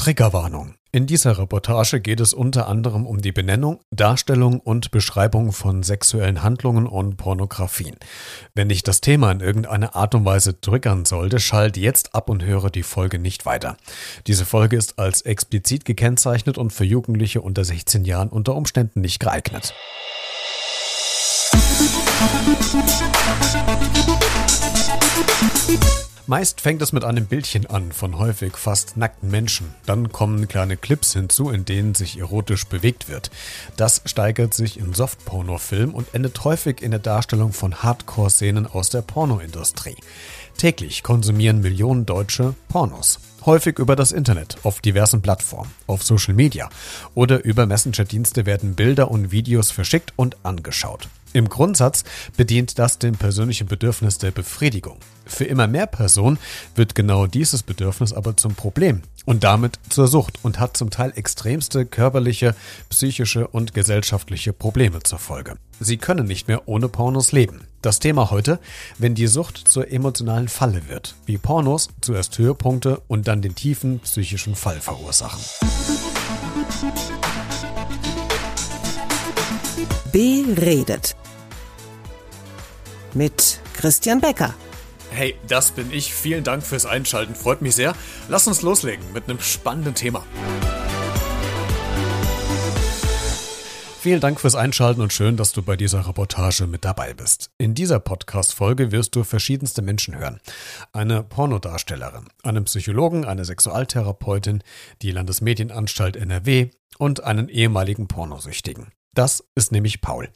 Triggerwarnung. In dieser Reportage geht es unter anderem um die Benennung, Darstellung und Beschreibung von sexuellen Handlungen und Pornografien. Wenn dich das Thema in irgendeiner Art und Weise triggern sollte, schalt jetzt ab und höre die Folge nicht weiter. Diese Folge ist als explizit gekennzeichnet und für Jugendliche unter 16 Jahren unter Umständen nicht geeignet. Meist fängt es mit einem Bildchen an von häufig fast nackten Menschen. Dann kommen kleine Clips hinzu, in denen sich erotisch bewegt wird. Das steigert sich in Softpornofilm und endet häufig in der Darstellung von Hardcore-Szenen aus der Pornoindustrie. Täglich konsumieren Millionen Deutsche Pornos. Häufig über das Internet, auf diversen Plattformen, auf Social Media oder über Messenger-Dienste werden Bilder und Videos verschickt und angeschaut. Im Grundsatz bedient das dem persönlichen Bedürfnis der Befriedigung. Für immer mehr Personen wird genau dieses Bedürfnis aber zum Problem und damit zur Sucht und hat zum Teil extremste körperliche, psychische und gesellschaftliche Probleme zur Folge. Sie können nicht mehr ohne Pornos leben. Das Thema heute, wenn die Sucht zur emotionalen Falle wird, wie Pornos zuerst Höhepunkte und dann den tiefen psychischen Fall verursachen. Beredet mit Christian Becker. Hey, das bin ich. Vielen Dank fürs Einschalten. Freut mich sehr. Lass uns loslegen mit einem spannenden Thema. Vielen Dank fürs Einschalten und schön, dass du bei dieser Reportage mit dabei bist. In dieser Podcast-Folge wirst du verschiedenste Menschen hören. Eine Pornodarstellerin, einen Psychologen, eine Sexualtherapeutin, die Landesmedienanstalt NRW und einen ehemaligen Pornosüchtigen. Das ist nämlich Paul.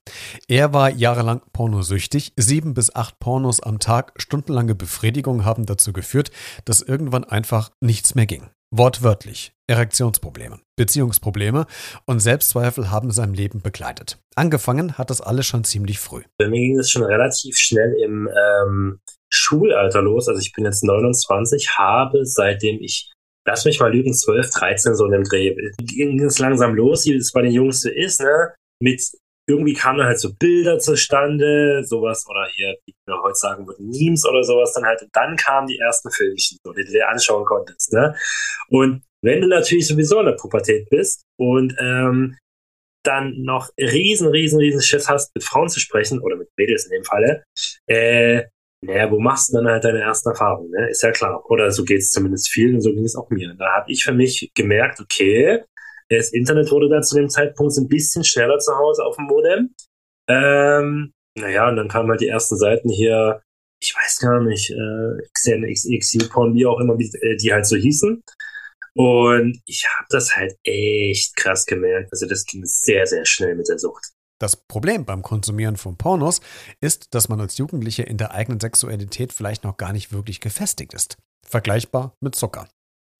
Er war jahrelang pornosüchtig. Sieben bis acht Pornos am Tag, stundenlange Befriedigung haben dazu geführt, dass irgendwann einfach nichts mehr ging. Wortwörtlich. Erektionsprobleme, Beziehungsprobleme und Selbstzweifel haben sein Leben begleitet. Angefangen hat das alles schon ziemlich früh. Bei mir ging es schon relativ schnell im ähm, Schulalter los. Also ich bin jetzt 29, habe seitdem ich lass mich mal lügen, 12, 13 so in dem Dreh. Ging es langsam los, wie es bei den Jungs so ist, ne? Mit irgendwie kamen dann halt so Bilder zustande, sowas, oder hier, wie wir heute sagen würden, Memes oder sowas dann halt. Und dann kamen die ersten Filmchen, so, die du dir anschauen konntest, ne? Und wenn du natürlich sowieso in der Pubertät bist und ähm, dann noch riesen, riesen, riesen Schiss hast, mit Frauen zu sprechen, oder mit Mädels in dem Falle, äh, naja, wo machst du dann halt deine ersten Erfahrungen, ne? Ist ja klar. Oder so geht es zumindest vielen und so ging es auch mir. Da habe ich für mich gemerkt, okay, das Internet wurde dann zu dem Zeitpunkt ein bisschen schneller zu Hause auf dem Modem. Ähm, naja, und dann kamen halt die ersten Seiten hier, ich weiß gar nicht, äh, XN, XXU-Porn, wie auch immer, die, äh, die halt so hießen. Und ich habe das halt echt krass gemerkt. Also das ging sehr, sehr schnell mit der Sucht. Das Problem beim Konsumieren von Pornos ist, dass man als Jugendlicher in der eigenen Sexualität vielleicht noch gar nicht wirklich gefestigt ist. Vergleichbar mit Zucker.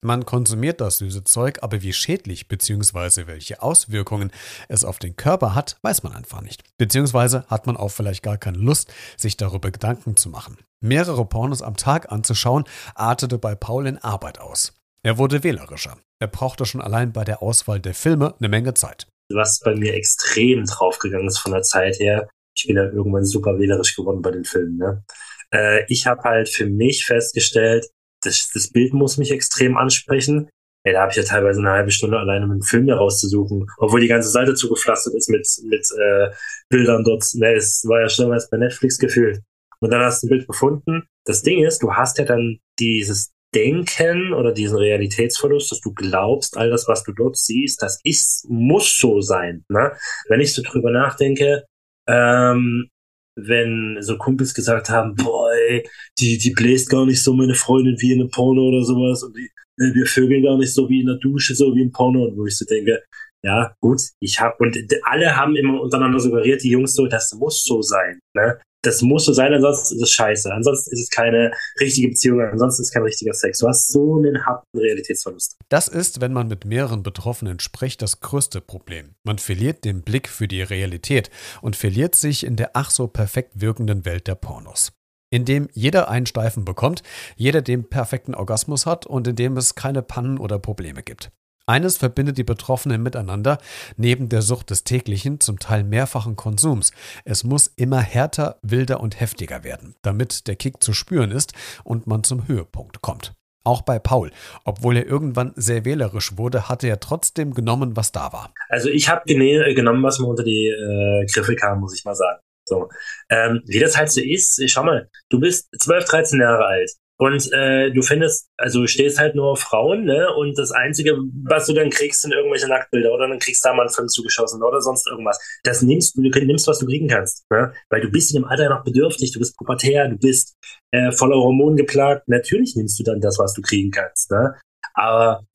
Man konsumiert das süße Zeug, aber wie schädlich bzw. welche Auswirkungen es auf den Körper hat, weiß man einfach nicht. Beziehungsweise hat man auch vielleicht gar keine Lust, sich darüber Gedanken zu machen. Mehrere Pornos am Tag anzuschauen, artete bei Paul in Arbeit aus. Er wurde wählerischer. Er brauchte schon allein bei der Auswahl der Filme eine Menge Zeit. Was bei mir extrem draufgegangen ist von der Zeit her, ich bin ja irgendwann super wählerisch geworden bei den Filmen. Ne? Äh, ich habe halt für mich festgestellt, das, das Bild muss mich extrem ansprechen. Ey, da habe ich ja teilweise eine halbe Stunde alleine mit dem Film hier rauszusuchen, obwohl die ganze Seite zugepflastert ist mit, mit äh, Bildern dort. Ne, es war ja schlimmer als bei Netflix gefühlt. Und dann hast du ein Bild gefunden. Das Ding ist, du hast ja dann dieses Denken oder diesen Realitätsverlust, dass du glaubst, all das, was du dort siehst, das ist, muss so sein. Ne? Wenn ich so drüber nachdenke, ähm, wenn so Kumpels gesagt haben, boah, ey, die, die bläst gar nicht so meine Freundin wie in einem Porno oder sowas und die, äh, wir vögeln gar nicht so wie in der Dusche, so wie im Porno, und wo ich so denke, ja, gut, ich hab, und alle haben immer untereinander suggeriert, die Jungs so, das muss so sein, ne? Das muss so sein, ansonsten ist es scheiße. Ansonsten ist es keine richtige Beziehung, ansonsten ist es kein richtiger Sex. Du hast so einen harten Realitätsverlust. Das ist, wenn man mit mehreren Betroffenen spricht, das größte Problem. Man verliert den Blick für die Realität und verliert sich in der ach so perfekt wirkenden Welt der Pornos in dem jeder einen Steifen bekommt, jeder den perfekten Orgasmus hat und in dem es keine Pannen oder Probleme gibt. Eines verbindet die Betroffenen miteinander, neben der Sucht des täglichen, zum Teil mehrfachen Konsums. Es muss immer härter, wilder und heftiger werden, damit der Kick zu spüren ist und man zum Höhepunkt kommt. Auch bei Paul. Obwohl er irgendwann sehr wählerisch wurde, hatte er trotzdem genommen, was da war. Also ich habe genommen, was mir unter die äh, Griffe kam, muss ich mal sagen. So. Ähm, wie das halt so ist, schau mal, du bist 12, 13 Jahre alt. Und äh, du findest, also du stehst halt nur auf Frauen, ne? Und das Einzige, was du dann kriegst, sind irgendwelche Nacktbilder oder dann kriegst du da mal einen Film zugeschossen oder sonst irgendwas. Das nimmst du, nimmst, was du kriegen kannst, ne? Weil du bist in dem Alter noch bedürftig, du bist pubertär, du bist äh, voller Hormonen geplagt. Natürlich nimmst du dann das, was du kriegen kannst, ne? Aber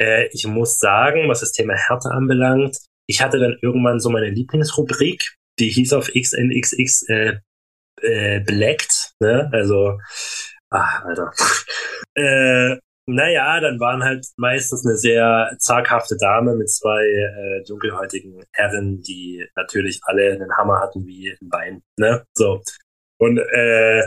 äh, ich muss sagen, was das Thema Härte anbelangt, ich hatte dann irgendwann so meine Lieblingsrubrik, die hieß auf XNXX äh, äh, Blacked, ne? Also Ach, Alter. äh, naja, dann waren halt meistens eine sehr zaghafte Dame mit zwei äh, dunkelhäutigen Herren, die natürlich alle einen Hammer hatten wie ein Bein. Ne? So. Und äh,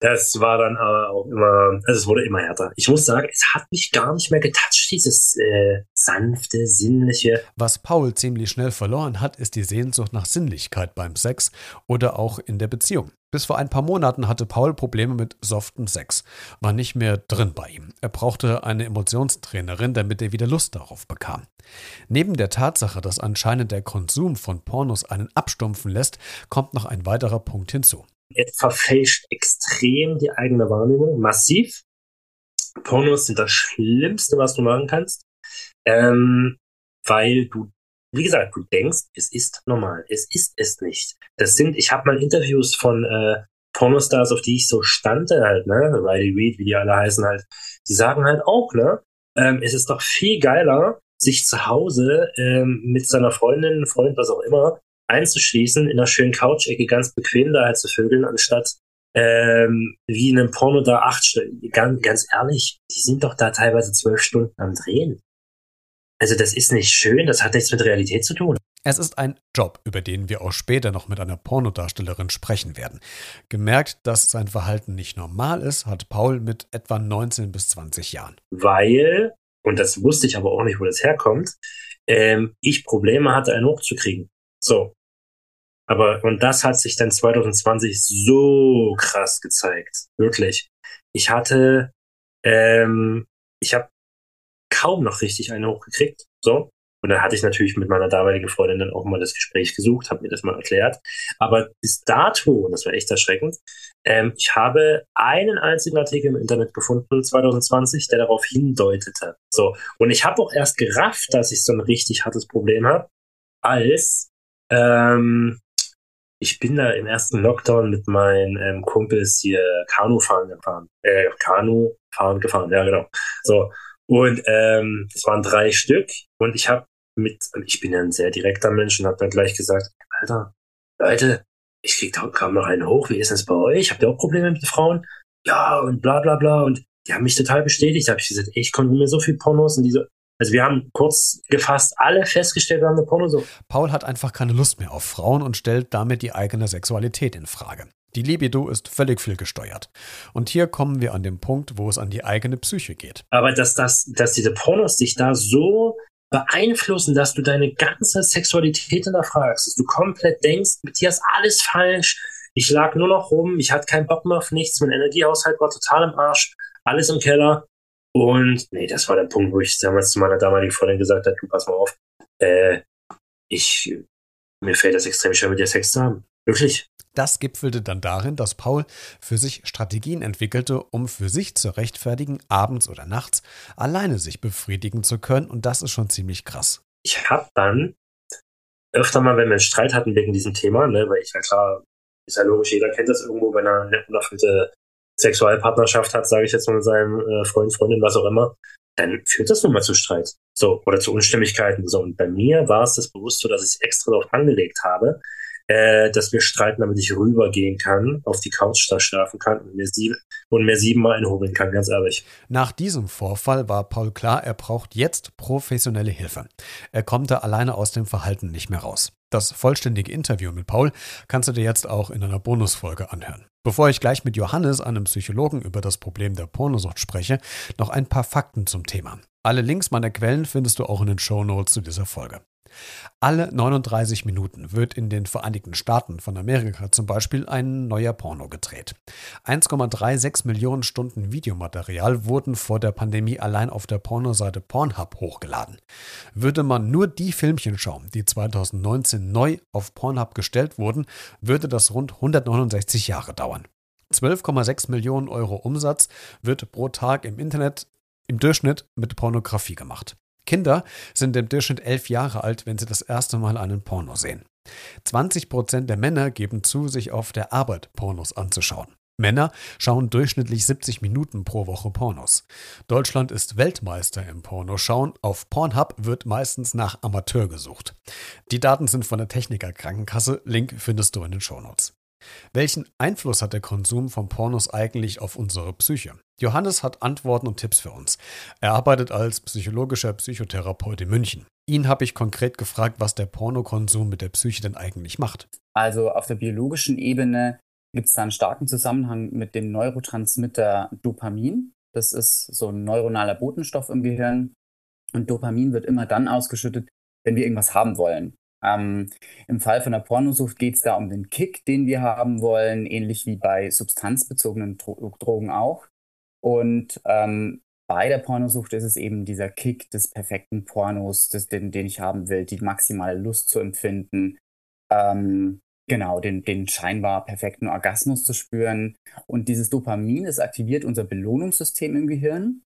das war dann aber auch immer, also es wurde immer härter. Ich muss sagen, es hat mich gar nicht mehr getatscht, dieses äh, sanfte, sinnliche. Was Paul ziemlich schnell verloren hat, ist die Sehnsucht nach Sinnlichkeit beim Sex oder auch in der Beziehung. Bis vor ein paar Monaten hatte Paul Probleme mit soften Sex, war nicht mehr drin bei ihm. Er brauchte eine Emotionstrainerin, damit er wieder Lust darauf bekam. Neben der Tatsache, dass anscheinend der Konsum von Pornos einen abstumpfen lässt, kommt noch ein weiterer Punkt hinzu. Es verfälscht extrem die eigene Wahrnehmung, massiv. Pornos sind das Schlimmste, was du machen kannst, ähm, weil du, wie gesagt, du denkst, es ist normal. Es ist es nicht. Das sind, ich habe mal Interviews von äh, Pornostars, auf die ich so stande halt, ne, Riley Reid, wie die alle heißen halt, die sagen halt auch, ne, ähm, es ist doch viel geiler, sich zu Hause ähm, mit seiner Freundin, Freund, was auch immer, einzuschließen, in einer schönen Couch-Ecke ganz bequem da halt zu vögeln, anstatt ähm, wie in einem Porno da acht Stunden. Ganz, ganz ehrlich, die sind doch da teilweise zwölf Stunden am Drehen. Also das ist nicht schön, das hat nichts mit Realität zu tun. Es ist ein Job, über den wir auch später noch mit einer Pornodarstellerin sprechen werden. Gemerkt, dass sein Verhalten nicht normal ist, hat Paul mit etwa 19 bis 20 Jahren. Weil, und das wusste ich aber auch nicht, wo das herkommt, ähm, ich Probleme hatte, einen hochzukriegen. So. Aber, und das hat sich dann 2020 so krass gezeigt. Wirklich. Ich hatte, ähm, ich habe kaum noch richtig eine hochgekriegt. So. Und dann hatte ich natürlich mit meiner damaligen Freundin dann auch mal das Gespräch gesucht, habe mir das mal erklärt. Aber bis dato, und das war echt erschreckend, ähm, ich habe einen einzigen Artikel im Internet gefunden, 2020, der darauf hindeutete. So. Und ich habe auch erst gerafft, dass ich so ein richtig hartes Problem habe, als ähm, ich bin da im ersten Lockdown mit meinen ähm, Kumpels hier Kanu fahren gefahren. Äh, Kanu fahren gefahren, ja genau. So. Und ähm, es waren drei Stück und ich habe mit, ich bin ja ein sehr direkter Mensch und habe dann gleich gesagt, Alter, Leute, ich krieg da kaum noch einen hoch, wie ist das bei euch? Habt ihr auch Probleme mit Frauen? Ja, und bla bla bla. Und die haben mich total bestätigt. Da habe ich gesagt, ey, ich konsumiere so viel Pornos und diese, also wir haben kurz gefasst alle festgestellt, wir haben eine Pornosucht. Paul hat einfach keine Lust mehr auf Frauen und stellt damit die eigene Sexualität in Frage. Die Libido ist völlig fehlgesteuert. Und hier kommen wir an den Punkt, wo es an die eigene Psyche geht. Aber dass, das, dass diese Pornos dich da so beeinflussen, dass du deine ganze Sexualität hinterfragst, dass du komplett denkst, mit dir ist alles falsch, ich lag nur noch rum, ich hatte keinen Bock mehr auf nichts, mein Energiehaushalt war total im Arsch, alles im Keller. Und nee, das war der Punkt, wo ich damals zu meiner damaligen Freundin gesagt habe, du pass mal auf, äh, ich, mir fällt das extrem schwer, mit dir Sex zu haben. Wirklich. Das gipfelte dann darin, dass Paul für sich Strategien entwickelte, um für sich zu rechtfertigen, abends oder nachts alleine sich befriedigen zu können. Und das ist schon ziemlich krass. Ich habe dann öfter mal, wenn wir einen Streit hatten wegen diesem Thema, ne, weil ich ja klar, ist ja logisch, jeder kennt das irgendwo, wenn er eine unerfüllte Sexualpartnerschaft hat, sage ich jetzt mal mit seinem äh, Freund, Freundin, was auch immer, dann führt das nun mal zu Streit. So, oder zu Unstimmigkeiten. So, und bei mir war es das bewusst so, dass ich extra darauf angelegt habe, äh, dass wir streiten, damit ich rübergehen kann, auf die Couch da schlafen kann und mir, sieben, und mir siebenmal einhobeln kann, ganz ehrlich. Nach diesem Vorfall war Paul klar, er braucht jetzt professionelle Hilfe. Er kommt da alleine aus dem Verhalten nicht mehr raus. Das vollständige Interview mit Paul kannst du dir jetzt auch in einer Bonusfolge anhören. Bevor ich gleich mit Johannes, einem Psychologen, über das Problem der Pornosucht spreche, noch ein paar Fakten zum Thema. Alle Links meiner Quellen findest du auch in den Show Notes zu dieser Folge. Alle 39 Minuten wird in den Vereinigten Staaten von Amerika zum Beispiel ein neuer Porno gedreht. 1,36 Millionen Stunden Videomaterial wurden vor der Pandemie allein auf der Pornoseite Pornhub hochgeladen. Würde man nur die Filmchen schauen, die 2019 neu auf Pornhub gestellt wurden, würde das rund 169 Jahre dauern. 12,6 Millionen Euro Umsatz wird pro Tag im Internet im Durchschnitt mit Pornografie gemacht. Kinder sind im Durchschnitt elf Jahre alt, wenn sie das erste Mal einen Porno sehen. 20 Prozent der Männer geben zu, sich auf der Arbeit Pornos anzuschauen. Männer schauen durchschnittlich 70 Minuten pro Woche Pornos. Deutschland ist Weltmeister im Pornoschauen. Auf Pornhub wird meistens nach Amateur gesucht. Die Daten sind von der Techniker Krankenkasse. Link findest du in den Shownotes. Welchen Einfluss hat der Konsum von Pornos eigentlich auf unsere Psyche? Johannes hat Antworten und Tipps für uns. Er arbeitet als psychologischer Psychotherapeut in München. Ihn habe ich konkret gefragt, was der Pornokonsum mit der Psyche denn eigentlich macht. Also auf der biologischen Ebene gibt es da einen starken Zusammenhang mit dem Neurotransmitter Dopamin. Das ist so ein neuronaler Botenstoff im Gehirn. Und Dopamin wird immer dann ausgeschüttet, wenn wir irgendwas haben wollen. Ähm, Im Fall von der Pornosucht geht es da um den Kick, den wir haben wollen, ähnlich wie bei substanzbezogenen Dro Drogen auch. Und ähm, bei der Pornosucht ist es eben dieser Kick des perfekten Pornos, des, den, den ich haben will, die maximale Lust zu empfinden, ähm, genau, den, den scheinbar perfekten Orgasmus zu spüren. Und dieses Dopamin, das aktiviert unser Belohnungssystem im Gehirn.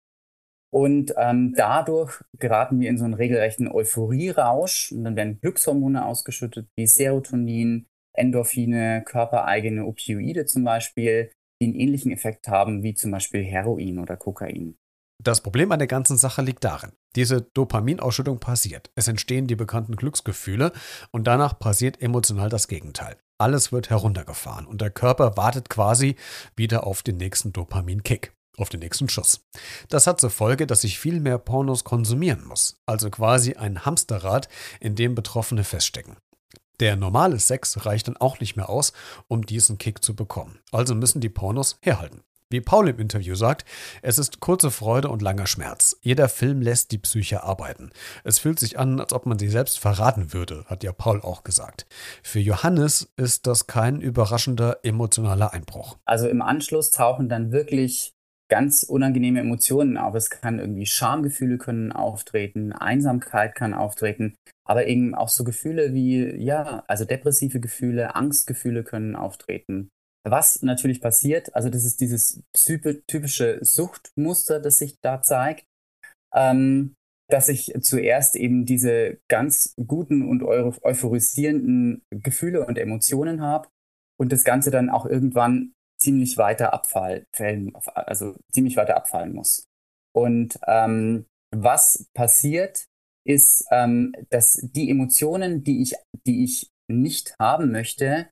Und ähm, dadurch geraten wir in so einen regelrechten Euphorierausch und dann werden Glückshormone ausgeschüttet, wie Serotonin, Endorphine, körpereigene Opioide zum Beispiel, die einen ähnlichen Effekt haben wie zum Beispiel Heroin oder Kokain. Das Problem an der ganzen Sache liegt darin, diese Dopaminausschüttung passiert. Es entstehen die bekannten Glücksgefühle und danach passiert emotional das Gegenteil. Alles wird heruntergefahren und der Körper wartet quasi wieder auf den nächsten Dopaminkick auf den nächsten Schuss. Das hat zur Folge, dass ich viel mehr Pornos konsumieren muss, also quasi ein Hamsterrad, in dem Betroffene feststecken. Der normale Sex reicht dann auch nicht mehr aus, um diesen Kick zu bekommen. Also müssen die Pornos herhalten. Wie Paul im Interview sagt, es ist kurze Freude und langer Schmerz. Jeder Film lässt die Psyche arbeiten. Es fühlt sich an, als ob man sie selbst verraten würde, hat ja Paul auch gesagt. Für Johannes ist das kein überraschender emotionaler Einbruch. Also im Anschluss tauchen dann wirklich ganz unangenehme Emotionen auf. Es kann irgendwie Schamgefühle können auftreten, Einsamkeit kann auftreten, aber eben auch so Gefühle wie, ja, also depressive Gefühle, Angstgefühle können auftreten. Was natürlich passiert, also das ist dieses typische Suchtmuster, das sich da zeigt, ähm, dass ich zuerst eben diese ganz guten und euphorisierenden Gefühle und Emotionen habe und das Ganze dann auch irgendwann ziemlich weiter abfallen, also ziemlich weiter abfallen muss. Und ähm, was passiert, ist, ähm, dass die Emotionen, die ich, die ich nicht haben möchte,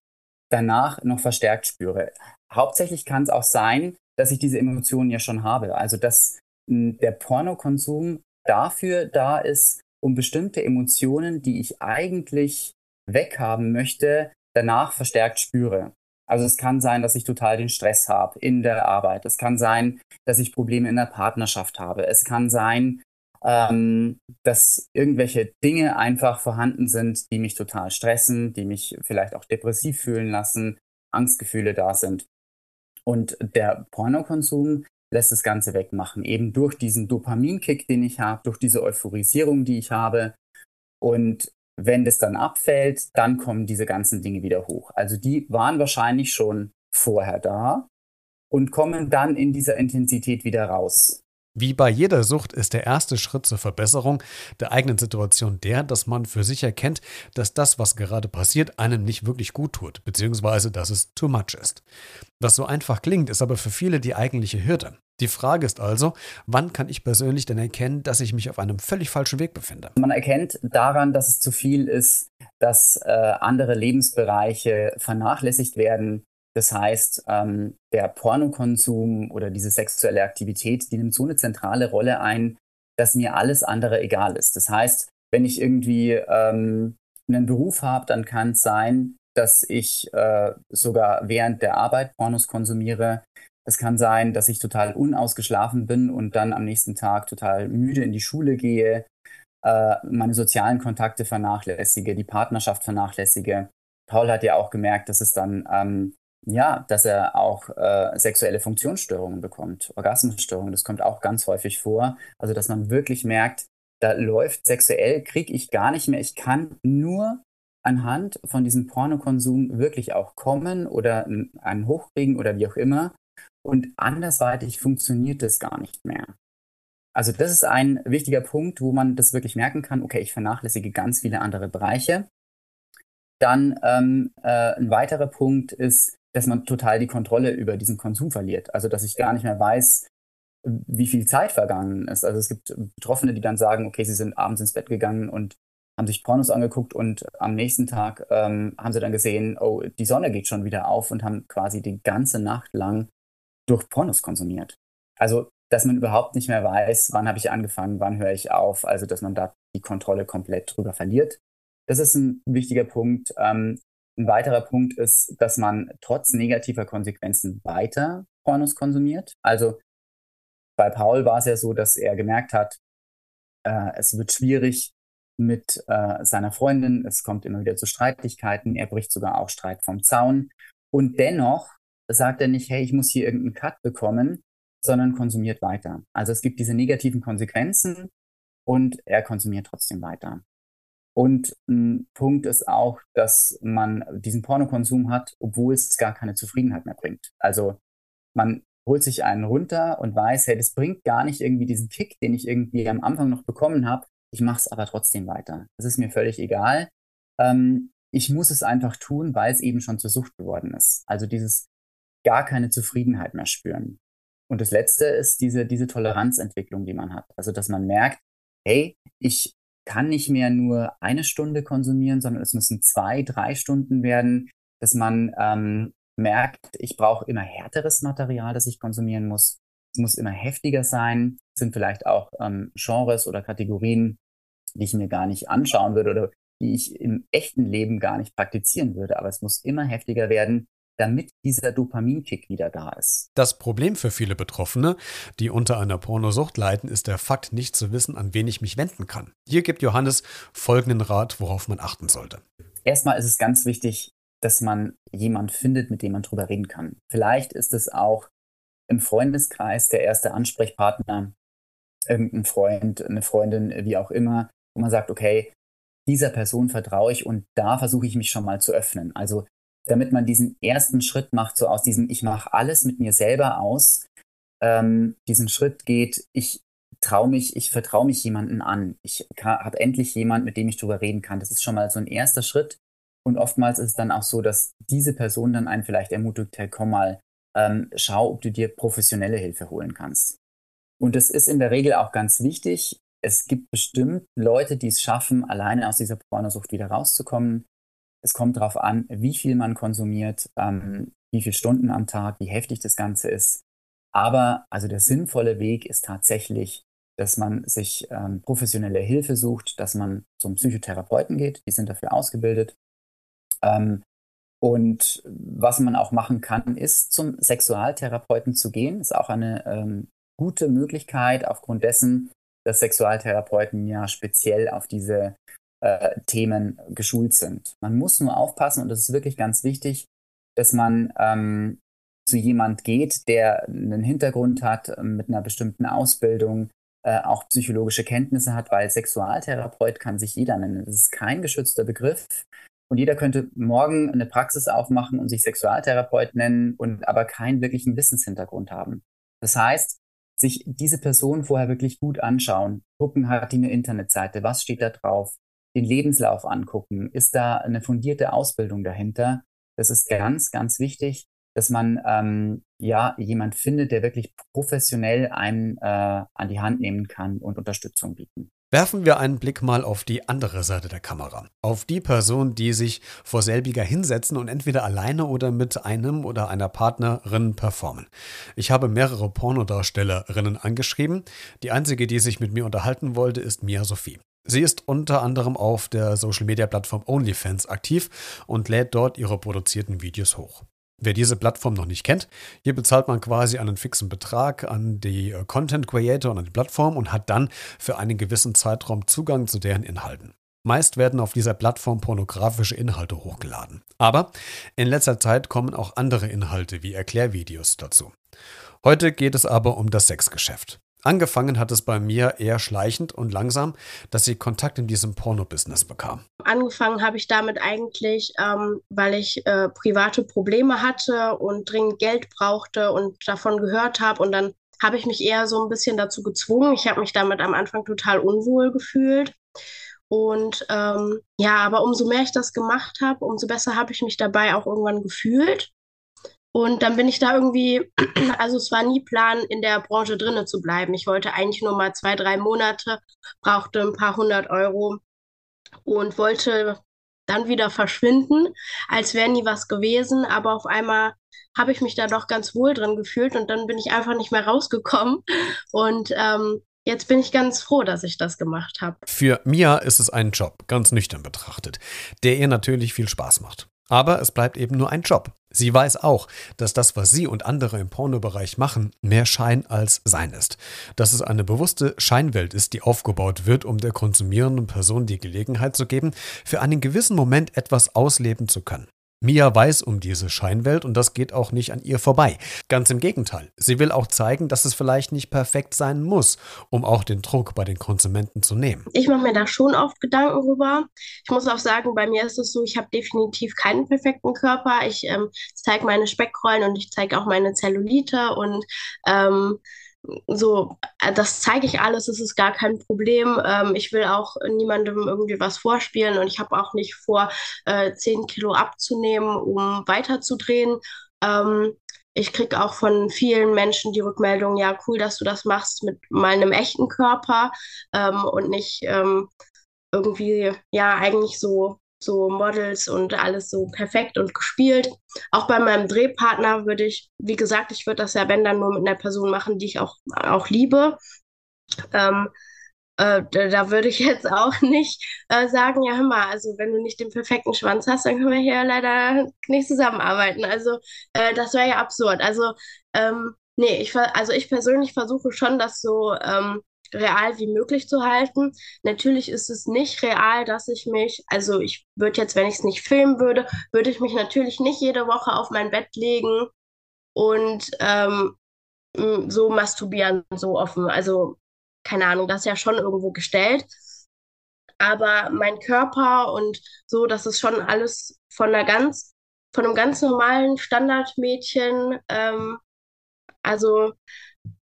danach noch verstärkt spüre. Hauptsächlich kann es auch sein, dass ich diese Emotionen ja schon habe. Also dass hm, der Pornokonsum dafür da ist, um bestimmte Emotionen, die ich eigentlich weghaben möchte, danach verstärkt spüre. Also es kann sein, dass ich total den Stress habe in der Arbeit. Es kann sein, dass ich Probleme in der Partnerschaft habe. Es kann sein, ähm, dass irgendwelche Dinge einfach vorhanden sind, die mich total stressen, die mich vielleicht auch depressiv fühlen lassen, Angstgefühle da sind. Und der Pornokonsum lässt das Ganze wegmachen, eben durch diesen Dopaminkick, den ich habe, durch diese Euphorisierung, die ich habe. Und wenn das dann abfällt, dann kommen diese ganzen Dinge wieder hoch. Also die waren wahrscheinlich schon vorher da und kommen dann in dieser Intensität wieder raus. Wie bei jeder Sucht ist der erste Schritt zur Verbesserung der eigenen Situation der, dass man für sich erkennt, dass das, was gerade passiert, einem nicht wirklich gut tut, beziehungsweise dass es too much ist. Was so einfach klingt, ist aber für viele die eigentliche Hürde. Die Frage ist also, wann kann ich persönlich denn erkennen, dass ich mich auf einem völlig falschen Weg befinde? Man erkennt daran, dass es zu viel ist, dass äh, andere Lebensbereiche vernachlässigt werden, das heißt, ähm, der Pornokonsum oder diese sexuelle Aktivität, die nimmt so eine zentrale Rolle ein, dass mir alles andere egal ist. Das heißt, wenn ich irgendwie ähm, einen Beruf habe, dann kann es sein, dass ich äh, sogar während der Arbeit Pornos konsumiere. Es kann sein, dass ich total unausgeschlafen bin und dann am nächsten Tag total müde in die Schule gehe. äh, meine sozialen Kontakte vernachlässige, die Partnerschaft vernachlässige. Paul hat ja auch gemerkt, dass es dann, ähm, ja, dass er auch äh, sexuelle Funktionsstörungen bekommt, Orgasmusstörungen. Das kommt auch ganz häufig vor. Also, dass man wirklich merkt, da läuft sexuell, kriege ich gar nicht mehr. Ich kann nur anhand von diesem Pornokonsum wirklich auch kommen oder einen hochkriegen oder wie auch immer. Und andersweitig funktioniert das gar nicht mehr. Also das ist ein wichtiger Punkt, wo man das wirklich merken kann, okay, ich vernachlässige ganz viele andere Bereiche. Dann ähm, äh, ein weiterer Punkt ist, dass man total die Kontrolle über diesen Konsum verliert. Also dass ich gar nicht mehr weiß, wie viel Zeit vergangen ist. Also es gibt Betroffene, die dann sagen, okay, sie sind abends ins Bett gegangen und haben sich Pornos angeguckt und am nächsten Tag ähm, haben sie dann gesehen, oh, die Sonne geht schon wieder auf und haben quasi die ganze Nacht lang durch Pornos konsumiert. Also, dass man überhaupt nicht mehr weiß, wann habe ich angefangen, wann höre ich auf, also dass man da die Kontrolle komplett drüber verliert. Das ist ein wichtiger Punkt. Ähm, ein weiterer Punkt ist, dass man trotz negativer Konsequenzen weiter Pornos konsumiert. Also bei Paul war es ja so, dass er gemerkt hat, äh, es wird schwierig mit äh, seiner Freundin, es kommt immer wieder zu Streitigkeiten, er bricht sogar auch Streit vom Zaun. Und dennoch sagt er nicht, hey, ich muss hier irgendeinen Cut bekommen, sondern konsumiert weiter. Also es gibt diese negativen Konsequenzen und er konsumiert trotzdem weiter. Und ein Punkt ist auch, dass man diesen Pornokonsum hat, obwohl es gar keine Zufriedenheit mehr bringt. Also man holt sich einen runter und weiß, hey, das bringt gar nicht irgendwie diesen Kick, den ich irgendwie am Anfang noch bekommen habe. Ich mache es aber trotzdem weiter. Das ist mir völlig egal. Ähm, ich muss es einfach tun, weil es eben schon zur Sucht geworden ist. Also dieses gar keine Zufriedenheit mehr spüren. Und das Letzte ist diese, diese Toleranzentwicklung, die man hat. Also, dass man merkt, hey, ich kann nicht mehr nur eine Stunde konsumieren, sondern es müssen zwei, drei Stunden werden, dass man ähm, merkt, ich brauche immer härteres Material, das ich konsumieren muss. Es muss immer heftiger sein. Es sind vielleicht auch ähm, Genres oder Kategorien, die ich mir gar nicht anschauen würde oder die ich im echten Leben gar nicht praktizieren würde. Aber es muss immer heftiger werden, damit dieser Dopaminkick wieder da ist. Das Problem für viele Betroffene, die unter einer Pornosucht leiden, ist der Fakt, nicht zu wissen, an wen ich mich wenden kann. Hier gibt Johannes folgenden Rat, worauf man achten sollte. Erstmal ist es ganz wichtig, dass man jemand findet, mit dem man drüber reden kann. Vielleicht ist es auch im Freundeskreis der erste Ansprechpartner, irgendein Freund, eine Freundin, wie auch immer, wo man sagt, okay, dieser Person vertraue ich und da versuche ich mich schon mal zu öffnen. Also damit man diesen ersten Schritt macht, so aus diesem Ich mache alles mit mir selber aus, ähm, diesen Schritt geht, ich traue mich, ich vertraue mich jemanden an. Ich habe endlich jemand, mit dem ich drüber reden kann. Das ist schon mal so ein erster Schritt. Und oftmals ist es dann auch so, dass diese Person dann einen vielleicht ermutigt, hey, komm mal, ähm, schau, ob du dir professionelle Hilfe holen kannst. Und das ist in der Regel auch ganz wichtig. Es gibt bestimmt Leute, die es schaffen, alleine aus dieser Pornosucht wieder rauszukommen. Es kommt darauf an, wie viel man konsumiert, ähm, wie viele Stunden am Tag, wie heftig das Ganze ist. Aber also der sinnvolle Weg ist tatsächlich, dass man sich ähm, professionelle Hilfe sucht, dass man zum Psychotherapeuten geht, die sind dafür ausgebildet. Ähm, und was man auch machen kann, ist zum Sexualtherapeuten zu gehen. Ist auch eine ähm, gute Möglichkeit aufgrund dessen, dass Sexualtherapeuten ja speziell auf diese äh, Themen geschult sind. Man muss nur aufpassen, und das ist wirklich ganz wichtig, dass man ähm, zu jemand geht, der einen Hintergrund hat äh, mit einer bestimmten Ausbildung, äh, auch psychologische Kenntnisse hat, weil Sexualtherapeut kann sich jeder nennen. Das ist kein geschützter Begriff. Und jeder könnte morgen eine Praxis aufmachen und sich Sexualtherapeut nennen und aber keinen wirklichen Wissenshintergrund haben. Das heißt, sich diese Person vorher wirklich gut anschauen, gucken, hat die eine Internetseite, was steht da drauf, den Lebenslauf angucken. Ist da eine fundierte Ausbildung dahinter? Das ist ganz, ganz wichtig, dass man ähm, ja jemand findet, der wirklich professionell einen äh, an die Hand nehmen kann und Unterstützung bieten. Werfen wir einen Blick mal auf die andere Seite der Kamera. Auf die Person, die sich vor selbiger hinsetzen und entweder alleine oder mit einem oder einer Partnerin performen. Ich habe mehrere Pornodarstellerinnen angeschrieben. Die einzige, die sich mit mir unterhalten wollte, ist Mia Sophie. Sie ist unter anderem auf der Social-Media-Plattform OnlyFans aktiv und lädt dort ihre produzierten Videos hoch. Wer diese Plattform noch nicht kennt, hier bezahlt man quasi einen fixen Betrag an die äh, Content Creator und an die Plattform und hat dann für einen gewissen Zeitraum Zugang zu deren Inhalten. Meist werden auf dieser Plattform pornografische Inhalte hochgeladen. Aber in letzter Zeit kommen auch andere Inhalte wie Erklärvideos dazu. Heute geht es aber um das Sexgeschäft. Angefangen hat es bei mir eher schleichend und langsam, dass sie Kontakt in diesem Porno-Business bekam. Angefangen habe ich damit eigentlich, ähm, weil ich äh, private Probleme hatte und dringend Geld brauchte und davon gehört habe. Und dann habe ich mich eher so ein bisschen dazu gezwungen. Ich habe mich damit am Anfang total unwohl gefühlt. Und ähm, ja, aber umso mehr ich das gemacht habe, umso besser habe ich mich dabei auch irgendwann gefühlt. Und dann bin ich da irgendwie, also es war nie Plan, in der Branche drinnen zu bleiben. Ich wollte eigentlich nur mal zwei, drei Monate, brauchte ein paar hundert Euro und wollte dann wieder verschwinden, als wäre nie was gewesen. Aber auf einmal habe ich mich da doch ganz wohl drin gefühlt und dann bin ich einfach nicht mehr rausgekommen. Und ähm, jetzt bin ich ganz froh, dass ich das gemacht habe. Für Mia ist es ein Job, ganz nüchtern betrachtet, der ihr natürlich viel Spaß macht. Aber es bleibt eben nur ein Job. Sie weiß auch, dass das, was sie und andere im Pornobereich machen, mehr Schein als Sein ist. Dass es eine bewusste Scheinwelt ist, die aufgebaut wird, um der konsumierenden Person die Gelegenheit zu geben, für einen gewissen Moment etwas ausleben zu können. Mia weiß um diese Scheinwelt und das geht auch nicht an ihr vorbei. Ganz im Gegenteil, sie will auch zeigen, dass es vielleicht nicht perfekt sein muss, um auch den Druck bei den Konsumenten zu nehmen. Ich mache mir da schon oft Gedanken drüber. Ich muss auch sagen, bei mir ist es so, ich habe definitiv keinen perfekten Körper. Ich ähm, zeige meine Speckrollen und ich zeige auch meine Zellulite und ähm, so, äh, das zeige ich alles, das ist gar kein Problem. Ähm, ich will auch niemandem irgendwie was vorspielen und ich habe auch nicht vor, äh, 10 Kilo abzunehmen, um weiterzudrehen. Ähm, ich kriege auch von vielen Menschen die Rückmeldung, ja, cool, dass du das machst mit meinem echten Körper ähm, und nicht ähm, irgendwie, ja, eigentlich so so Models und alles so perfekt und gespielt. Auch bei meinem Drehpartner würde ich, wie gesagt, ich würde das ja, wenn dann nur mit einer Person machen, die ich auch, auch liebe. Ähm, äh, da, würde ich jetzt auch nicht äh, sagen, ja, hör mal, also wenn du nicht den perfekten Schwanz hast, dann können wir hier leider nicht zusammenarbeiten. Also äh, das wäre ja absurd. Also ähm, nee, ich, also ich persönlich versuche schon, das so ähm, real wie möglich zu halten. Natürlich ist es nicht real, dass ich mich, also ich würde jetzt, wenn ich es nicht filmen würde, würde ich mich natürlich nicht jede Woche auf mein Bett legen und ähm, so masturbieren, so offen. Also keine Ahnung, das ist ja schon irgendwo gestellt. Aber mein Körper und so, das ist schon alles von einer ganz, von einem ganz normalen Standardmädchen. Ähm, also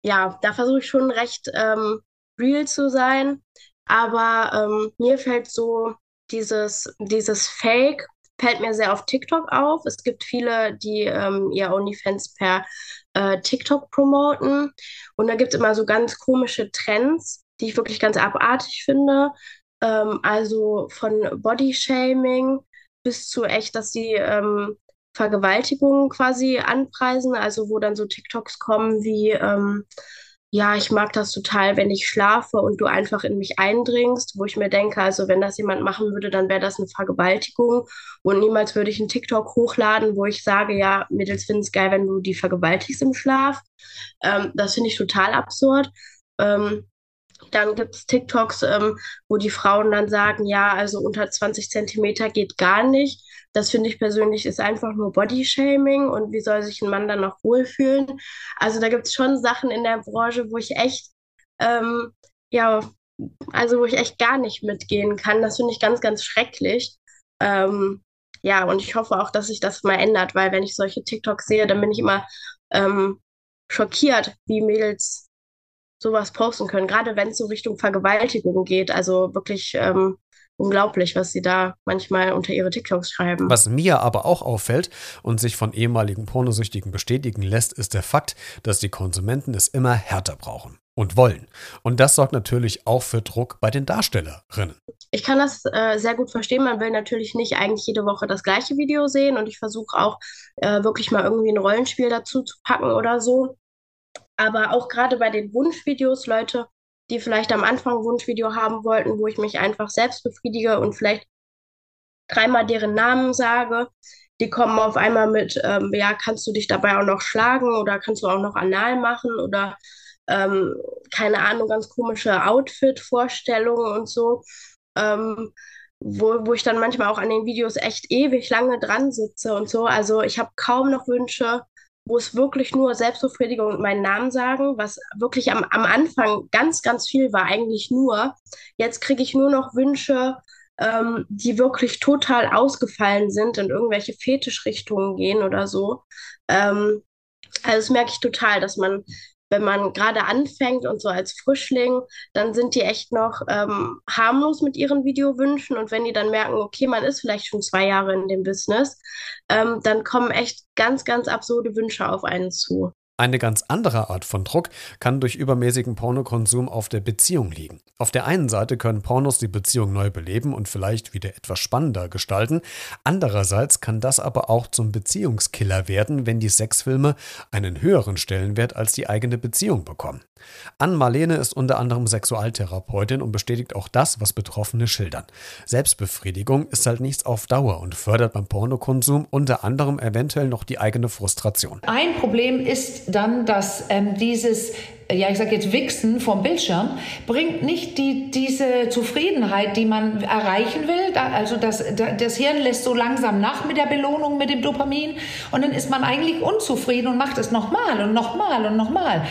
ja, da versuche ich schon recht ähm, real zu sein. Aber ähm, mir fällt so dieses, dieses Fake, fällt mir sehr auf TikTok auf. Es gibt viele, die ähm, ihr OnlyFans per äh, TikTok promoten. Und da gibt es immer so ganz komische Trends, die ich wirklich ganz abartig finde. Ähm, also von Bodyshaming bis zu echt, dass sie ähm, Vergewaltigungen quasi anpreisen. Also wo dann so TikToks kommen wie ähm, ja, ich mag das total, wenn ich schlafe und du einfach in mich eindringst, wo ich mir denke, also wenn das jemand machen würde, dann wäre das eine Vergewaltigung und niemals würde ich einen TikTok hochladen, wo ich sage, ja, Mädels finden es geil, wenn du die vergewaltigst im Schlaf. Ähm, das finde ich total absurd. Ähm, dann gibt es TikToks, ähm, wo die Frauen dann sagen, ja, also unter 20 Zentimeter geht gar nicht. Das finde ich persönlich ist einfach nur Bodyshaming und wie soll sich ein Mann dann noch wohlfühlen? Also da gibt es schon Sachen in der Branche, wo ich echt, ähm, ja, also wo ich echt gar nicht mitgehen kann. Das finde ich ganz, ganz schrecklich. Ähm, ja, und ich hoffe auch, dass sich das mal ändert, weil wenn ich solche TikToks sehe, dann bin ich immer ähm, schockiert, wie Mädels sowas posten können, gerade wenn es so Richtung Vergewaltigung geht. Also wirklich ähm, unglaublich, was sie da manchmal unter ihre TikToks schreiben. Was mir aber auch auffällt und sich von ehemaligen Pornosüchtigen bestätigen lässt, ist der Fakt, dass die Konsumenten es immer härter brauchen und wollen. Und das sorgt natürlich auch für Druck bei den Darstellerinnen. Ich kann das äh, sehr gut verstehen. Man will natürlich nicht eigentlich jede Woche das gleiche Video sehen und ich versuche auch äh, wirklich mal irgendwie ein Rollenspiel dazu zu packen oder so. Aber auch gerade bei den Wunschvideos, Leute, die vielleicht am Anfang Wunschvideo haben wollten, wo ich mich einfach selbst befriedige und vielleicht dreimal deren Namen sage. die kommen auf einmal mit, ähm, ja, kannst du dich dabei auch noch schlagen oder kannst du auch noch anal machen oder ähm, keine Ahnung, ganz komische Outfit-Vorstellungen und so. Ähm, wo, wo ich dann manchmal auch an den Videos echt ewig lange dran sitze und so. Also ich habe kaum noch Wünsche, wo es wirklich nur Selbstbefriedigung und meinen Namen sagen, was wirklich am, am Anfang ganz, ganz viel war, eigentlich nur. Jetzt kriege ich nur noch Wünsche, ähm, die wirklich total ausgefallen sind, in irgendwelche Fetischrichtungen gehen oder so. Ähm, also das merke ich total, dass man wenn man gerade anfängt und so als Frischling, dann sind die echt noch ähm, harmlos mit ihren Videowünschen. Und wenn die dann merken, okay, man ist vielleicht schon zwei Jahre in dem Business, ähm, dann kommen echt ganz, ganz absurde Wünsche auf einen zu. Eine ganz andere Art von Druck kann durch übermäßigen Pornokonsum auf der Beziehung liegen. Auf der einen Seite können Pornos die Beziehung neu beleben und vielleicht wieder etwas spannender gestalten. Andererseits kann das aber auch zum Beziehungskiller werden, wenn die Sexfilme einen höheren Stellenwert als die eigene Beziehung bekommen. Ann Marlene ist unter anderem Sexualtherapeutin und bestätigt auch das, was Betroffene schildern. Selbstbefriedigung ist halt nichts auf Dauer und fördert beim Pornokonsum unter anderem eventuell noch die eigene Frustration. Ein Problem ist dann, dass ähm, dieses ja, ich sage jetzt Wichsen vom Bildschirm, bringt nicht die, diese Zufriedenheit, die man erreichen will. Also das, das Hirn lässt so langsam nach mit der Belohnung, mit dem Dopamin und dann ist man eigentlich unzufrieden und macht es nochmal und nochmal und nochmal.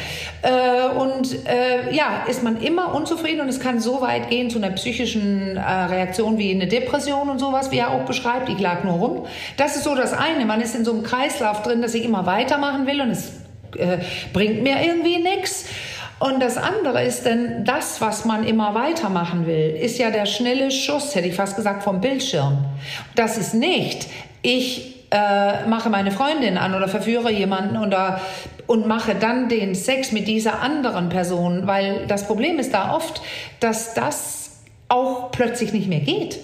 Äh, und äh, ja, ist man immer unzufrieden und es kann so weit gehen zu einer psychischen äh, Reaktion wie eine Depression und sowas, wie er auch beschreibt. Ich lag nur rum. Das ist so das eine. Man ist in so einem Kreislauf drin, dass ich immer weitermachen will und es äh, bringt mir irgendwie nichts. Und das andere ist denn, das, was man immer weitermachen will, ist ja der schnelle Schuss, hätte ich fast gesagt, vom Bildschirm. Das ist nicht, ich äh, mache meine Freundin an oder verführe jemanden oder, und mache dann den Sex mit dieser anderen Person, weil das Problem ist da oft, dass das auch plötzlich nicht mehr geht.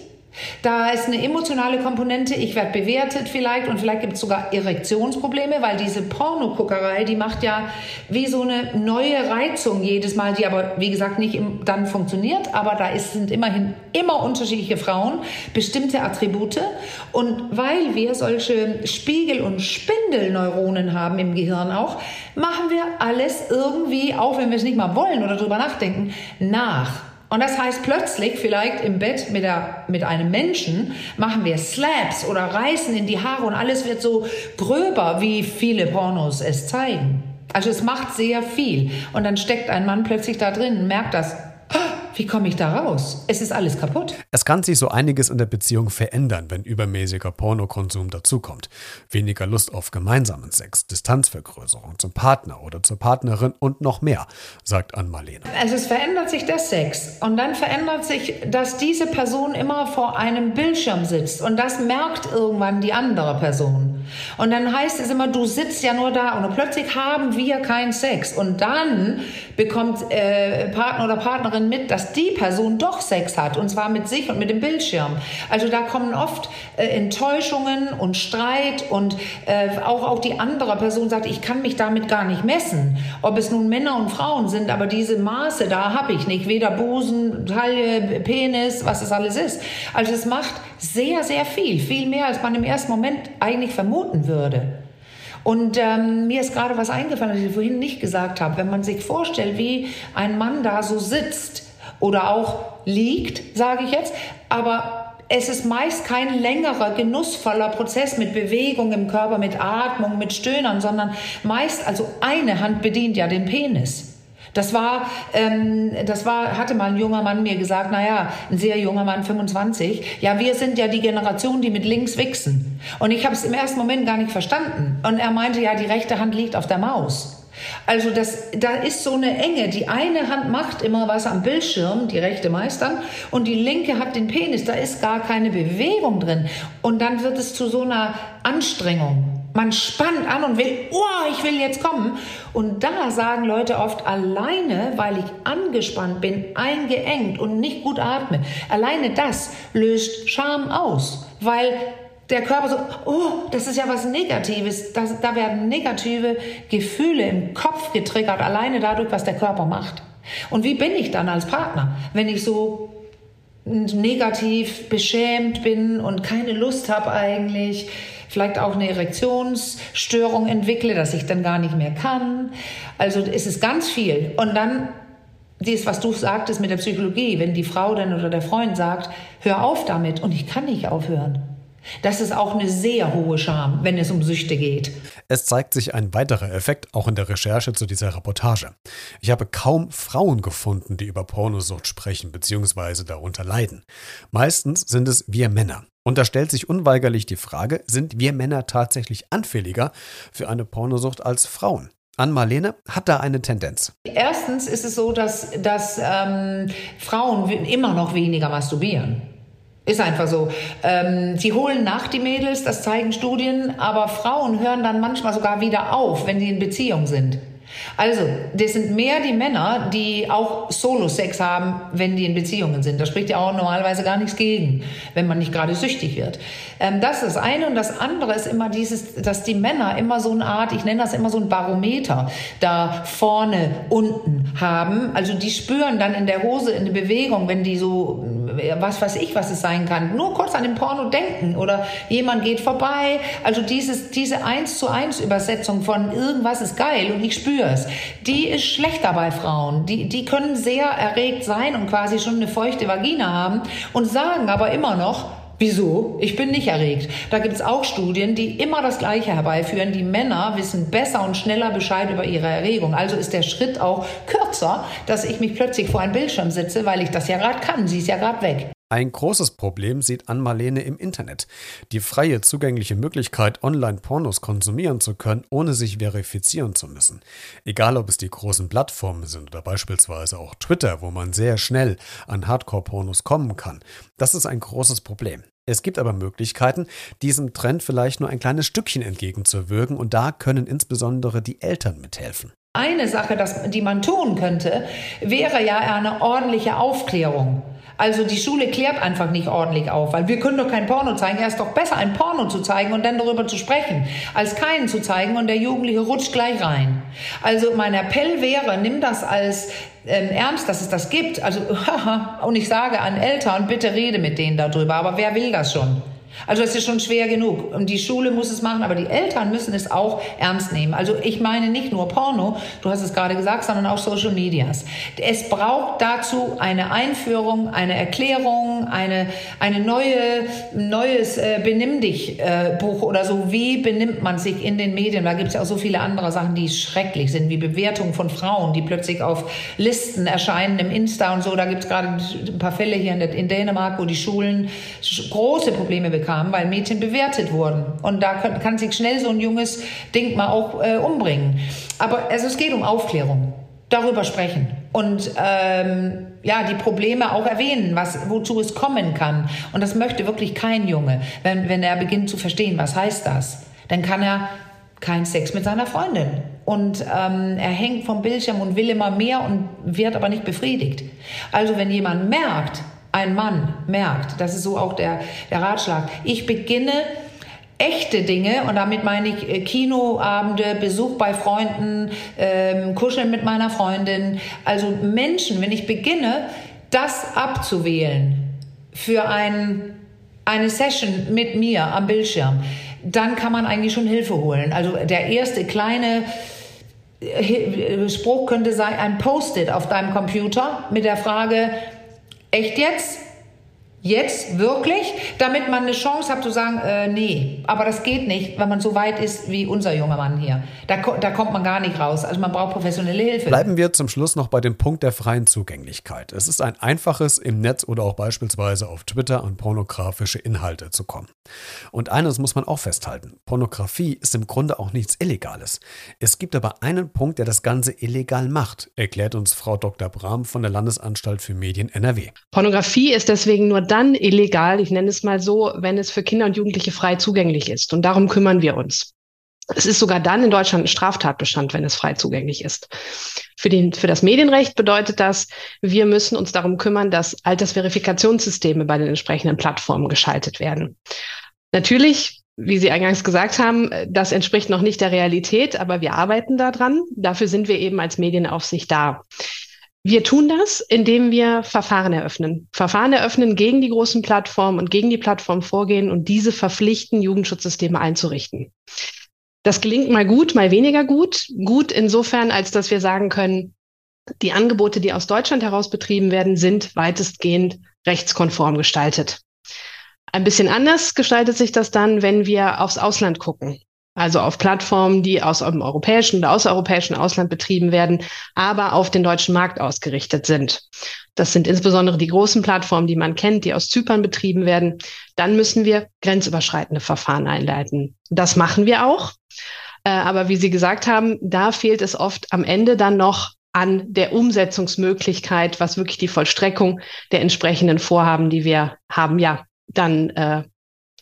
Da ist eine emotionale Komponente, ich werde bewertet vielleicht und vielleicht gibt es sogar Erektionsprobleme, weil diese Pornoguckerei, die macht ja wie so eine neue Reizung jedes Mal, die aber wie gesagt nicht im, dann funktioniert, aber da ist, sind immerhin immer unterschiedliche Frauen, bestimmte Attribute und weil wir solche Spiegel- und Spindelneuronen haben im Gehirn auch, machen wir alles irgendwie, auch wenn wir es nicht mal wollen oder drüber nachdenken, nach. Und das heißt plötzlich, vielleicht im Bett mit, der, mit einem Menschen, machen wir Slaps oder reißen in die Haare und alles wird so gröber, wie viele Pornos es zeigen. Also es macht sehr viel. Und dann steckt ein Mann plötzlich da drin und merkt das. Wie komme ich da raus? Es ist alles kaputt. Es kann sich so einiges in der Beziehung verändern, wenn übermäßiger Pornokonsum dazukommt. Weniger Lust auf gemeinsamen Sex, Distanzvergrößerung zum Partner oder zur Partnerin und noch mehr, sagt Ann-Marlene. Also es verändert sich der Sex und dann verändert sich, dass diese Person immer vor einem Bildschirm sitzt und das merkt irgendwann die andere Person. Und dann heißt es immer, du sitzt ja nur da und plötzlich haben wir keinen Sex und dann bekommt äh, Partner oder Partnerin mit, dass dass die Person doch Sex hat und zwar mit sich und mit dem Bildschirm. Also da kommen oft äh, Enttäuschungen und Streit und äh, auch, auch die andere Person sagt, ich kann mich damit gar nicht messen. Ob es nun Männer und Frauen sind, aber diese Maße da habe ich nicht. Weder Busen, Taille, Penis, was es alles ist. Also es macht sehr, sehr viel. Viel mehr, als man im ersten Moment eigentlich vermuten würde. Und ähm, mir ist gerade was eingefallen, was ich vorhin nicht gesagt habe. Wenn man sich vorstellt, wie ein Mann da so sitzt oder auch liegt, sage ich jetzt. Aber es ist meist kein längerer, genussvoller Prozess mit Bewegung im Körper, mit Atmung, mit Stöhnern, sondern meist, also eine Hand bedient ja den Penis. Das war, ähm, das war, hatte mal ein junger Mann mir gesagt, naja, ein sehr junger Mann, 25, ja, wir sind ja die Generation, die mit links wichsen. Und ich habe es im ersten Moment gar nicht verstanden. Und er meinte, ja, die rechte Hand liegt auf der Maus. Also das, da ist so eine Enge. Die eine Hand macht immer was am Bildschirm, die rechte meistern, und die linke hat den Penis. Da ist gar keine Bewegung drin. Und dann wird es zu so einer Anstrengung. Man spannt an und will, oh, ich will jetzt kommen. Und da sagen Leute oft alleine, weil ich angespannt bin, eingeengt und nicht gut atme. Alleine das löst Scham aus, weil der Körper so, oh, das ist ja was Negatives. Das, da werden negative Gefühle im Kopf getriggert, alleine dadurch, was der Körper macht. Und wie bin ich dann als Partner, wenn ich so negativ beschämt bin und keine Lust habe eigentlich, vielleicht auch eine Erektionsstörung entwickle, dass ich dann gar nicht mehr kann. Also es ist ganz viel. Und dann dies, was du sagtest mit der Psychologie, wenn die Frau dann oder der Freund sagt, hör auf damit und ich kann nicht aufhören. Das ist auch eine sehr hohe Scham, wenn es um Süchte geht. Es zeigt sich ein weiterer Effekt auch in der Recherche zu dieser Reportage. Ich habe kaum Frauen gefunden, die über Pornosucht sprechen bzw. darunter leiden. Meistens sind es wir Männer. Und da stellt sich unweigerlich die Frage, sind wir Männer tatsächlich anfälliger für eine Pornosucht als Frauen? Ann-Marlene hat da eine Tendenz. Erstens ist es so, dass, dass ähm, Frauen immer noch weniger masturbieren. Ist einfach so. Ähm, sie holen nach die Mädels, das zeigen Studien, aber Frauen hören dann manchmal sogar wieder auf, wenn sie in Beziehung sind. Also, das sind mehr die Männer, die auch Solo-Sex haben, wenn die in Beziehungen sind. Da spricht ja auch normalerweise gar nichts gegen, wenn man nicht gerade süchtig wird. Ähm, das ist das eine. Und das andere ist immer dieses, dass die Männer immer so eine Art, ich nenne das immer so ein Barometer, da vorne, unten haben. Also die spüren dann in der Hose in der Bewegung, wenn die so, was weiß ich, was es sein kann, nur kurz an den Porno denken oder jemand geht vorbei. Also dieses, diese eins zu eins Übersetzung von irgendwas ist geil und ich spüre es, die ist schlechter bei Frauen. Die, die können sehr erregt sein und quasi schon eine feuchte Vagina haben und sagen aber immer noch, Wieso? Ich bin nicht erregt. Da gibt es auch Studien, die immer das Gleiche herbeiführen. Die Männer wissen besser und schneller Bescheid über ihre Erregung. Also ist der Schritt auch kürzer, dass ich mich plötzlich vor einen Bildschirm sitze, weil ich das ja gerade kann. Sie ist ja gerade weg. Ein großes Problem sieht Ann-Marlene im Internet. Die freie zugängliche Möglichkeit, Online-Pornos konsumieren zu können, ohne sich verifizieren zu müssen. Egal, ob es die großen Plattformen sind oder beispielsweise auch Twitter, wo man sehr schnell an Hardcore-Pornos kommen kann. Das ist ein großes Problem. Es gibt aber Möglichkeiten, diesem Trend vielleicht nur ein kleines Stückchen entgegenzuwirken und da können insbesondere die Eltern mithelfen. Eine Sache, das, die man tun könnte, wäre ja eine ordentliche Aufklärung. Also die Schule klärt einfach nicht ordentlich auf, weil wir können doch kein Porno zeigen. Ja, ist doch besser, ein Porno zu zeigen und dann darüber zu sprechen, als keinen zu zeigen und der Jugendliche rutscht gleich rein. Also mein Appell wäre, nimm das als ähm, ernst, dass es das gibt. Also, und ich sage an Eltern, bitte rede mit denen darüber. Aber wer will das schon? Also es ist schon schwer genug. Und die Schule muss es machen, aber die Eltern müssen es auch ernst nehmen. Also ich meine nicht nur Porno, du hast es gerade gesagt, sondern auch Social Medias. Es braucht dazu eine Einführung, eine Erklärung, eine, eine neue, neues äh, Benimm dich äh, Buch oder so. Wie benimmt man sich in den Medien? Da gibt es ja auch so viele andere Sachen, die schrecklich sind, wie Bewertungen von Frauen, die plötzlich auf Listen erscheinen im Insta und so. Da gibt es gerade ein paar Fälle hier in, in Dänemark, wo die Schulen große Probleme bekommen kam, weil Mädchen bewertet wurden. Und da kann, kann sich schnell so ein junges Ding mal auch äh, umbringen. Aber also es geht um Aufklärung. Darüber sprechen und ähm, ja die Probleme auch erwähnen, was wozu es kommen kann. Und das möchte wirklich kein Junge, wenn wenn er beginnt zu verstehen, was heißt das, dann kann er keinen Sex mit seiner Freundin. Und ähm, er hängt vom Bildschirm und will immer mehr und wird aber nicht befriedigt. Also wenn jemand merkt, ein Mann merkt, das ist so auch der, der Ratschlag, ich beginne echte Dinge, und damit meine ich äh, Kinoabende, Besuch bei Freunden, ähm, Kuscheln mit meiner Freundin, also Menschen, wenn ich beginne, das abzuwählen für ein, eine Session mit mir am Bildschirm, dann kann man eigentlich schon Hilfe holen. Also der erste kleine äh, Spruch könnte sein, ein Post-it auf deinem Computer mit der Frage, Echt jetzt? Jetzt wirklich? Damit man eine Chance hat zu sagen, äh, nee, aber das geht nicht, wenn man so weit ist wie unser junger Mann hier. Da, da kommt man gar nicht raus. Also man braucht professionelle Hilfe. Bleiben wir zum Schluss noch bei dem Punkt der freien Zugänglichkeit. Es ist ein einfaches, im Netz oder auch beispielsweise auf Twitter an pornografische Inhalte zu kommen. Und eines muss man auch festhalten. Pornografie ist im Grunde auch nichts Illegales. Es gibt aber einen Punkt, der das Ganze illegal macht, erklärt uns Frau Dr. Brahm von der Landesanstalt für Medien NRW. Pornografie ist deswegen nur dann illegal, ich nenne es mal so, wenn es für Kinder und Jugendliche frei zugänglich ist. Und darum kümmern wir uns. Es ist sogar dann in Deutschland ein Straftatbestand, wenn es frei zugänglich ist. Für, den, für das Medienrecht bedeutet das, wir müssen uns darum kümmern, dass Altersverifikationssysteme bei den entsprechenden Plattformen geschaltet werden. Natürlich, wie Sie eingangs gesagt haben, das entspricht noch nicht der Realität, aber wir arbeiten daran. Dafür sind wir eben als Medienaufsicht da. Wir tun das, indem wir Verfahren eröffnen. Verfahren eröffnen gegen die großen Plattformen und gegen die Plattform vorgehen und diese verpflichten, Jugendschutzsysteme einzurichten. Das gelingt mal gut, mal weniger gut. Gut insofern, als dass wir sagen können, die Angebote, die aus Deutschland heraus betrieben werden, sind weitestgehend rechtskonform gestaltet. Ein bisschen anders gestaltet sich das dann, wenn wir aufs Ausland gucken. Also auf Plattformen, die aus dem europäischen oder außereuropäischen Ausland betrieben werden, aber auf den deutschen Markt ausgerichtet sind. Das sind insbesondere die großen Plattformen, die man kennt, die aus Zypern betrieben werden. Dann müssen wir grenzüberschreitende Verfahren einleiten. Das machen wir auch. Äh, aber wie Sie gesagt haben, da fehlt es oft am Ende dann noch an der Umsetzungsmöglichkeit, was wirklich die Vollstreckung der entsprechenden Vorhaben, die wir haben, ja, dann äh,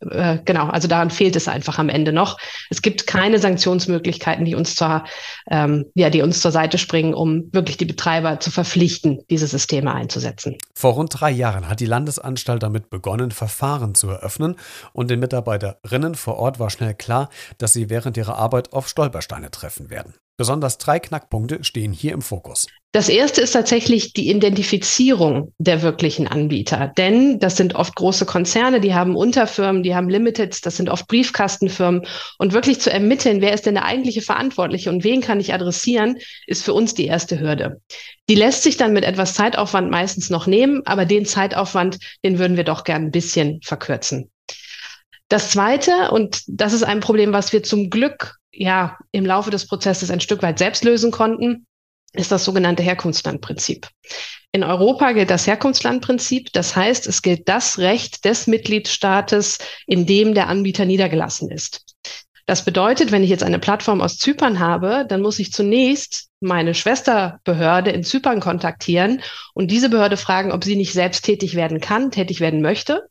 äh, genau, also daran fehlt es einfach am Ende noch. Es gibt keine Sanktionsmöglichkeiten, die uns zur, ähm, ja, die uns zur Seite springen, um wirklich die Betreiber zu verpflichten, diese Systeme einzusetzen. Vor rund drei Jahren hat die Landesanstalt damit begonnen, Verfahren zu eröffnen und den Mitarbeiterinnen vor Ort war schnell klar, dass sie während ihrer Arbeit auf Stolpersteine treffen werden. Besonders drei Knackpunkte stehen hier im Fokus. Das erste ist tatsächlich die Identifizierung der wirklichen Anbieter. Denn das sind oft große Konzerne, die haben Unterfirmen, die haben Limiteds, das sind oft Briefkastenfirmen. Und wirklich zu ermitteln, wer ist denn der eigentliche Verantwortliche und wen kann ich adressieren, ist für uns die erste Hürde. Die lässt sich dann mit etwas Zeitaufwand meistens noch nehmen, aber den Zeitaufwand, den würden wir doch gern ein bisschen verkürzen. Das zweite, und das ist ein Problem, was wir zum Glück ja im Laufe des Prozesses ein Stück weit selbst lösen konnten, ist das sogenannte Herkunftslandprinzip. In Europa gilt das Herkunftslandprinzip. Das heißt, es gilt das Recht des Mitgliedstaates, in dem der Anbieter niedergelassen ist. Das bedeutet, wenn ich jetzt eine Plattform aus Zypern habe, dann muss ich zunächst meine Schwesterbehörde in Zypern kontaktieren und diese Behörde fragen, ob sie nicht selbst tätig werden kann, tätig werden möchte.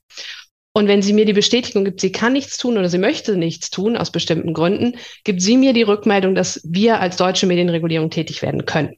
Und wenn sie mir die Bestätigung gibt, sie kann nichts tun oder sie möchte nichts tun aus bestimmten Gründen, gibt sie mir die Rückmeldung, dass wir als deutsche Medienregulierung tätig werden können.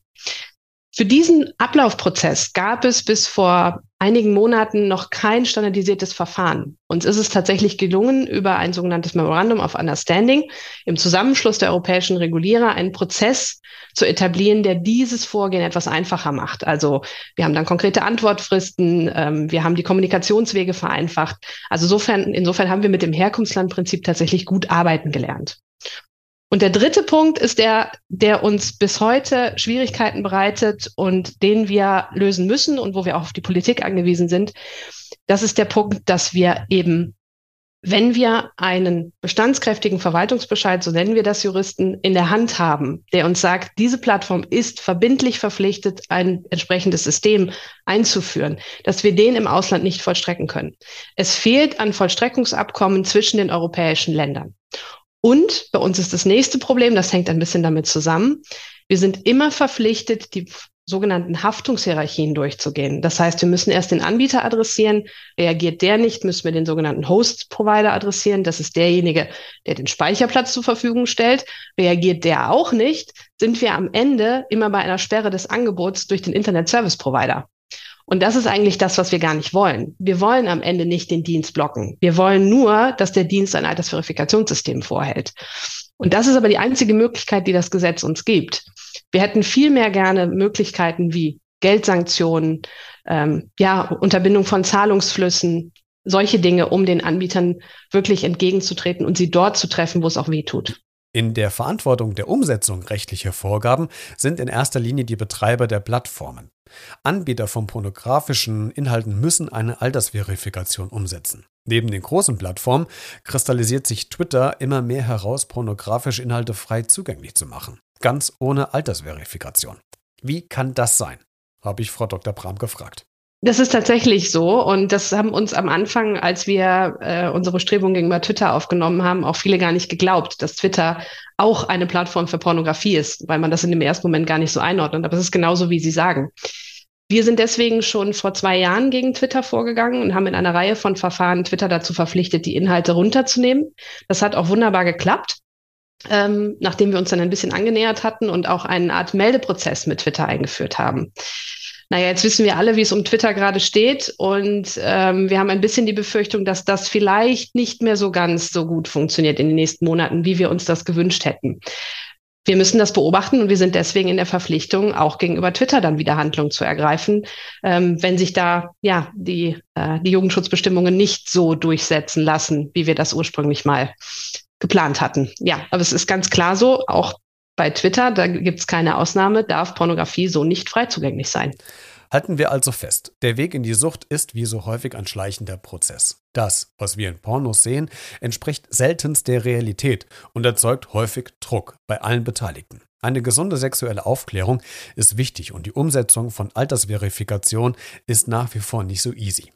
Für diesen Ablaufprozess gab es bis vor einigen Monaten noch kein standardisiertes Verfahren. Uns ist es tatsächlich gelungen, über ein sogenanntes Memorandum of Understanding im Zusammenschluss der europäischen Regulierer einen Prozess zu etablieren, der dieses Vorgehen etwas einfacher macht. Also wir haben dann konkrete Antwortfristen, ähm, wir haben die Kommunikationswege vereinfacht. Also insofern, insofern haben wir mit dem Herkunftslandprinzip tatsächlich gut arbeiten gelernt. Und der dritte Punkt ist der, der uns bis heute Schwierigkeiten bereitet und den wir lösen müssen und wo wir auch auf die Politik angewiesen sind. Das ist der Punkt, dass wir eben, wenn wir einen bestandskräftigen Verwaltungsbescheid, so nennen wir das Juristen, in der Hand haben, der uns sagt, diese Plattform ist verbindlich verpflichtet, ein entsprechendes System einzuführen, dass wir den im Ausland nicht vollstrecken können. Es fehlt an Vollstreckungsabkommen zwischen den europäischen Ländern. Und bei uns ist das nächste Problem, das hängt ein bisschen damit zusammen. Wir sind immer verpflichtet, die sogenannten Haftungshierarchien durchzugehen. Das heißt, wir müssen erst den Anbieter adressieren. Reagiert der nicht, müssen wir den sogenannten Host-Provider adressieren. Das ist derjenige, der den Speicherplatz zur Verfügung stellt. Reagiert der auch nicht, sind wir am Ende immer bei einer Sperre des Angebots durch den Internet Service Provider. Und das ist eigentlich das, was wir gar nicht wollen. Wir wollen am Ende nicht den Dienst blocken. Wir wollen nur, dass der Dienst ein Altersverifikationssystem vorhält. Und das ist aber die einzige Möglichkeit, die das Gesetz uns gibt. Wir hätten viel mehr gerne Möglichkeiten wie Geldsanktionen, ähm, ja, Unterbindung von Zahlungsflüssen, solche Dinge, um den Anbietern wirklich entgegenzutreten und sie dort zu treffen, wo es auch weh tut. In der Verantwortung der Umsetzung rechtlicher Vorgaben sind in erster Linie die Betreiber der Plattformen. Anbieter von pornografischen Inhalten müssen eine Altersverifikation umsetzen. Neben den großen Plattformen kristallisiert sich Twitter immer mehr heraus, pornografische Inhalte frei zugänglich zu machen. Ganz ohne Altersverifikation. Wie kann das sein? habe ich Frau Dr. Bram gefragt. Das ist tatsächlich so und das haben uns am Anfang, als wir äh, unsere Bestrebungen gegenüber Twitter aufgenommen haben, auch viele gar nicht geglaubt, dass Twitter auch eine Plattform für Pornografie ist, weil man das in dem ersten Moment gar nicht so einordnet. Aber es ist genauso, wie Sie sagen. Wir sind deswegen schon vor zwei Jahren gegen Twitter vorgegangen und haben in einer Reihe von Verfahren Twitter dazu verpflichtet, die Inhalte runterzunehmen. Das hat auch wunderbar geklappt, ähm, nachdem wir uns dann ein bisschen angenähert hatten und auch eine Art Meldeprozess mit Twitter eingeführt haben. Naja, jetzt wissen wir alle, wie es um Twitter gerade steht und ähm, wir haben ein bisschen die Befürchtung, dass das vielleicht nicht mehr so ganz so gut funktioniert in den nächsten Monaten, wie wir uns das gewünscht hätten. wir müssen das beobachten und wir sind deswegen in der Verpflichtung, auch gegenüber Twitter dann wieder Handlungen zu ergreifen, ähm, wenn sich da ja die, äh, die Jugendschutzbestimmungen nicht so durchsetzen lassen, wie wir das ursprünglich mal geplant hatten. Ja, aber es ist ganz klar so, auch bei Twitter, da gibt es keine Ausnahme, darf Pornografie so nicht frei zugänglich sein. Halten wir also fest, der Weg in die Sucht ist wie so häufig ein schleichender Prozess. Das, was wir in Pornos sehen, entspricht seltenst der Realität und erzeugt häufig Druck bei allen Beteiligten. Eine gesunde sexuelle Aufklärung ist wichtig und die Umsetzung von Altersverifikation ist nach wie vor nicht so easy.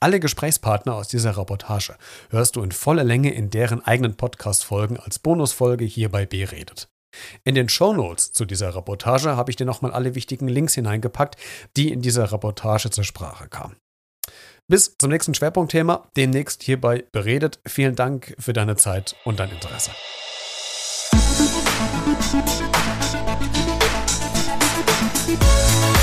Alle Gesprächspartner aus dieser Reportage hörst du in voller Länge in deren eigenen Podcast-Folgen als Bonusfolge hier bei B redet. In den Show Notes zu dieser Reportage habe ich dir nochmal alle wichtigen Links hineingepackt, die in dieser Reportage zur Sprache kamen. Bis zum nächsten Schwerpunktthema, demnächst hierbei beredet. Vielen Dank für deine Zeit und dein Interesse. Musik